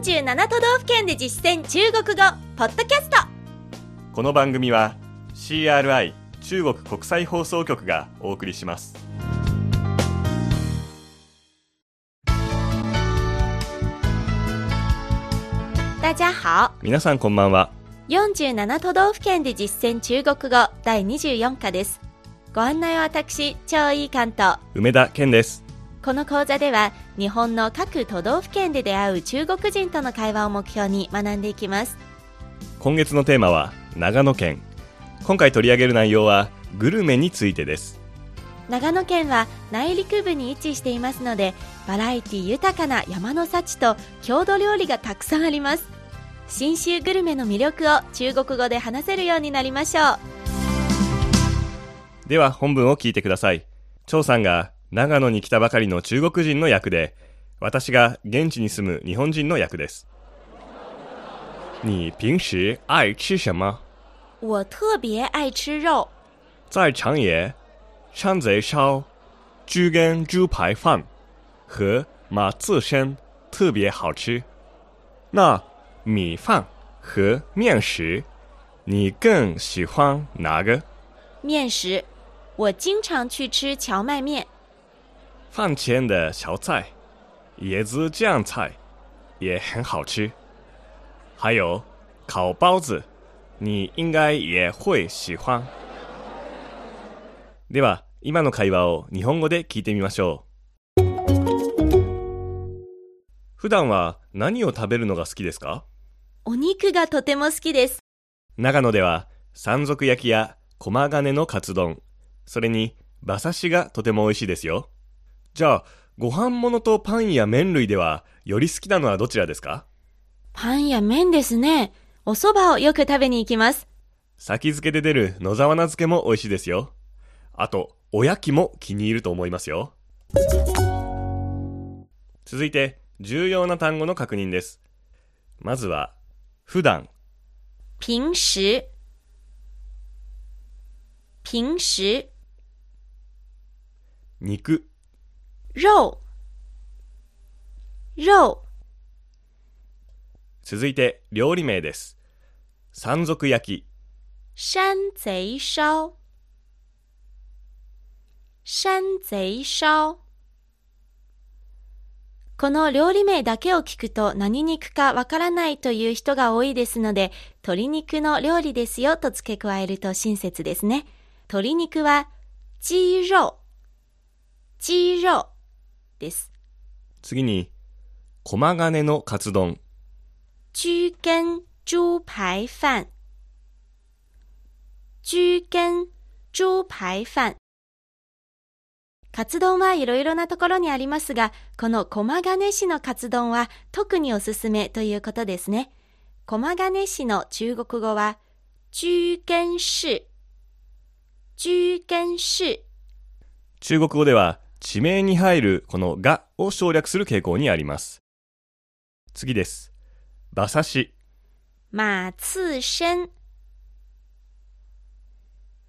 47都道府県で実践中国語ポッドキャスト。この番組は CRI 中国国際放送局がお送りします。大家好。皆さんこんばんは。47都道府県で実践中国語第24課です。ご案内は私超いい関東梅田健ですこの講座では日本の各都道府県で出会う中国人との会話を目標に学んでいきます。今月のテーマは長野県。今回取り上げる内容はグルメについてです。長野県は内陸部に位置していますのでバラエティ豊かな山の幸と郷土料理がたくさんあります。信州グルメの魅力を中国語で話せるようになりましょう。では本文を聞いてください。張さんが長野に来たばかりの中国人の役で私が現地に住む日本人の役です你平时爱吃什么？我特别爱吃肉在长野山贼烧、猪肝猪排饭和马刺身特别好吃。那米饭和面食，你更喜欢哪个？面食我经常去吃荞麦面饭前的小菜，椰子酱菜也很好吃。还有烤包子，你应该也会喜欢。では、今の会話を日本語で聞いてみましょう。普段は何を食べるのが好きですか？お肉がとても好きです長野では山賊焼きや駒金のカツ丼、それに馬刺しがとても美味しいですよ。じゃあ、ご飯物とパンや麺類ではより好きなのはどちらですか？パンや麺ですね。お蕎麦をよく食べに行きます。先付けで出る野沢菜漬けも美味しいですよ。あと、おやきも気に入ると思いますよ。続いて、重要な単語の確認です。まずは、普段、平時。平時。肉、肉。肉。続いて、料理名です。山賊焼き、山贼烧山贼烧この料理名だけを聞くと何肉かわからないという人が多いですので、鶏肉の料理ですよと付け加えると親切ですね。鶏肉は、鸡肉、鸡肉です。次に、駒金のカツ丼、猪肝猪排飯猪肝猪排飯カツ丼はいろいろなところにありますが、この駒金市のカツ丼は特におすすめということですね。駒金市の中国語は、猪肝市。猪肝市。中国語では地名に入るこのがを省略する傾向にあります。次です。馬刺し、馬刺身。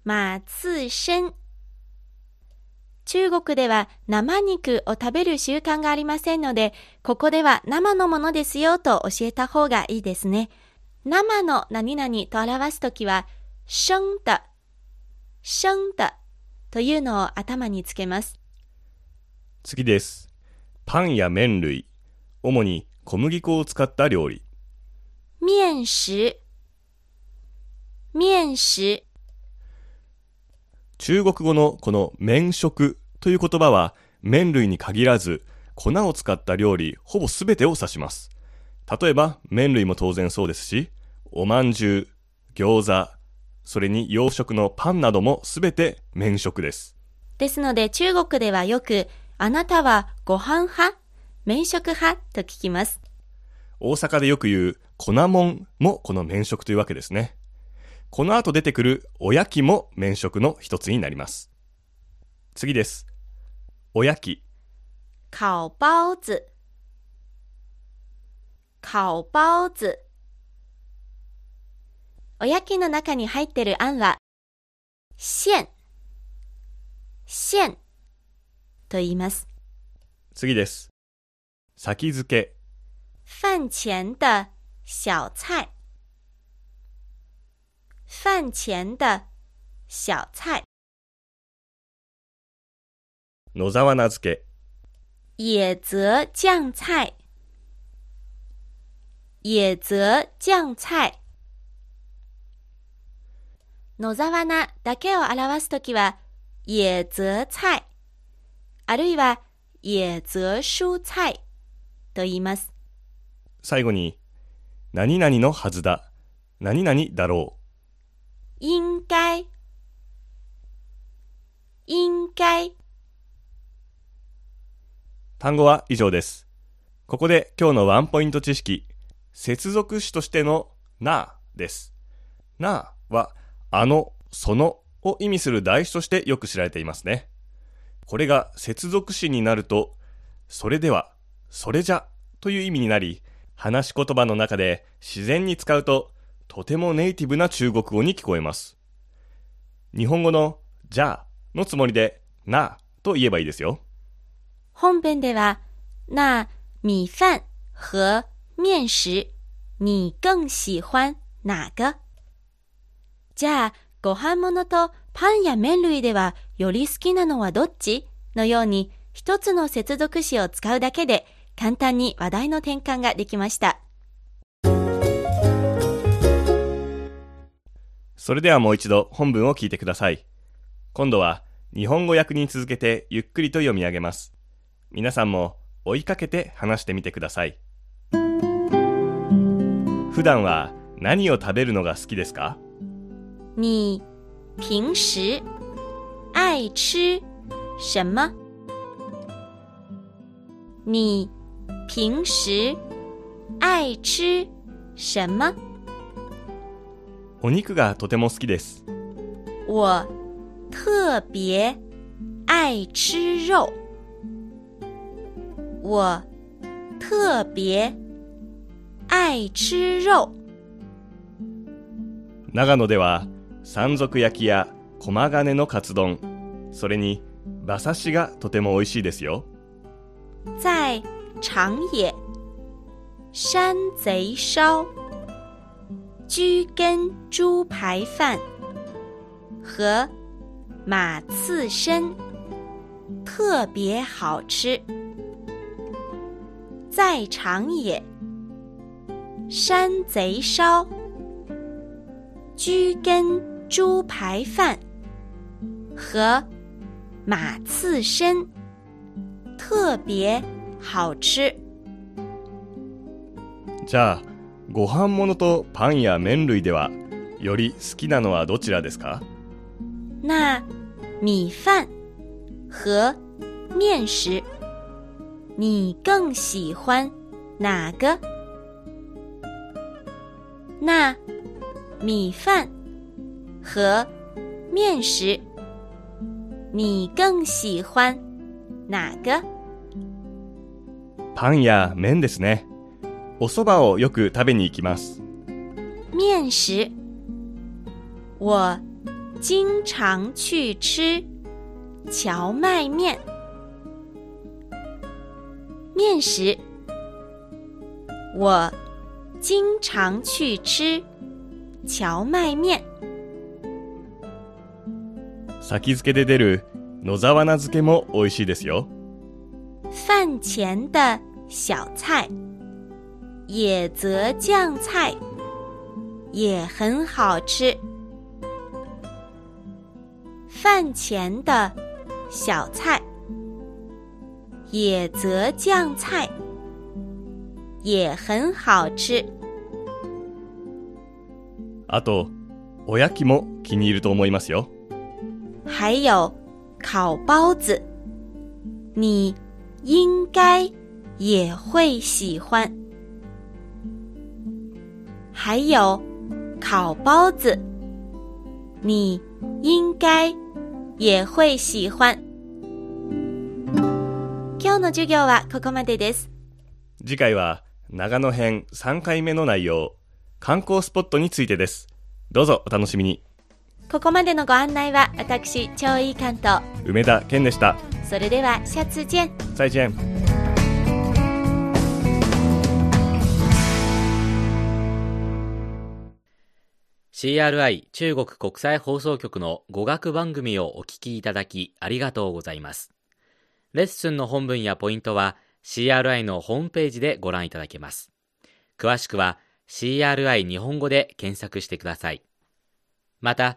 馬刺身。中国では生肉を食べる習慣がありませんので、ここでは生のものですよと教えた方がいいですね。生の何々と表すときは、生的、生的というのを頭につけます。次です。パンや麺類、主に小麦粉を使った料理。面食、面食。中国語のこの麺食という言葉は麺類に限らず粉を使った料理ほぼ全てを指します。例えば麺類も当然そうですし、おまんじゅう、餃子、それに洋食のパンなども全て麺食です。ですので中国ではよく、あなたはご飯派？麺食派？と聞きます。大阪でよく言う粉もんもこの麺食というわけですね。この後出てくるおやきも麺食の一つになります。次です。おやき、烤包子。烤包子。おやきの中に入ってるあんは、馅、馅と言います。次です。先付け、饭前的小菜。饭前的小菜。野沢菜漬け、野泽酱菜。野泽酱菜。野沢菜だけを表すときは、野泽菜、あるいは野泽蔬菜と言います。最後に、何々のはずだ、何々だろ应该、应该。う。単語は以上です。ここで今日のワンポイント知識、接続詞としてのなです。なは、あの、そのを意味する代詞としてよく知られていますね。これが接続詞になると、それでは、それじゃという意味になり、話し言葉の中で自然に使うと、とてもネイティブな中国語に聞こえます。日本語のじゃあのつもりでなと言えばいいですよ。本編では、那米饭和面食、你更喜欢哪个じゃあ、ご飯物とパンや麺類ではより好きなのはどっちのように一つの接続詞を使うだけで簡単に話題の転換ができました。それではもう一度本文を聞いてください。今度は日本語訳に続けてゆっくりと読み上げます。皆さんも追いかけて話してみてください。普段は何を食べるのが好きですか？你平时爱吃什么？你平时爱吃什么？お肉がとても好きです。我特别爱吃肉。我特别爱吃肉。長野では山賊焼きや駒金のカツ丼、それに馬刺しがとても美味しいですよ。在长野，山贼烧、居根猪排饭和马刺身。特别好吃。在长野，山贼烧、居根猪排饭和马刺身特别好吃。じゃあ、ご飯物とパンや麺類では、より好きなのはどちらですか？那米饭和面食，你更喜欢哪个？那米饭和面食，你更喜欢哪个？パンや麺ですね。お蕎麦をよく食べに行きます。面食，我经常去吃荞麦面。面食，我经常去吃荞麦面。先付けで出る野沢菜漬けも美味しいですよ。饭前的小菜，野泽酱菜也很好吃。饭前的小菜，野泽酱菜也很好吃。あと、おやきも気に入ると思いますよ。还有烤包子，你应该也会喜欢。还有烤包子，你应该也会喜欢。今日の授業はここまでです。次回は長野編3回目の内容、観光スポットについてです。どうぞお楽しみに。ここまでのご案内は私超いい関東梅田健でした。それではシャツジェン。再ン。CRI 中国国際放送局の語学番組をお聞きいただきありがとうございます。レッスンの本文やポイントは CRI のホームページでご覧いただけます。詳しくは CRI 日本語で検索してください。また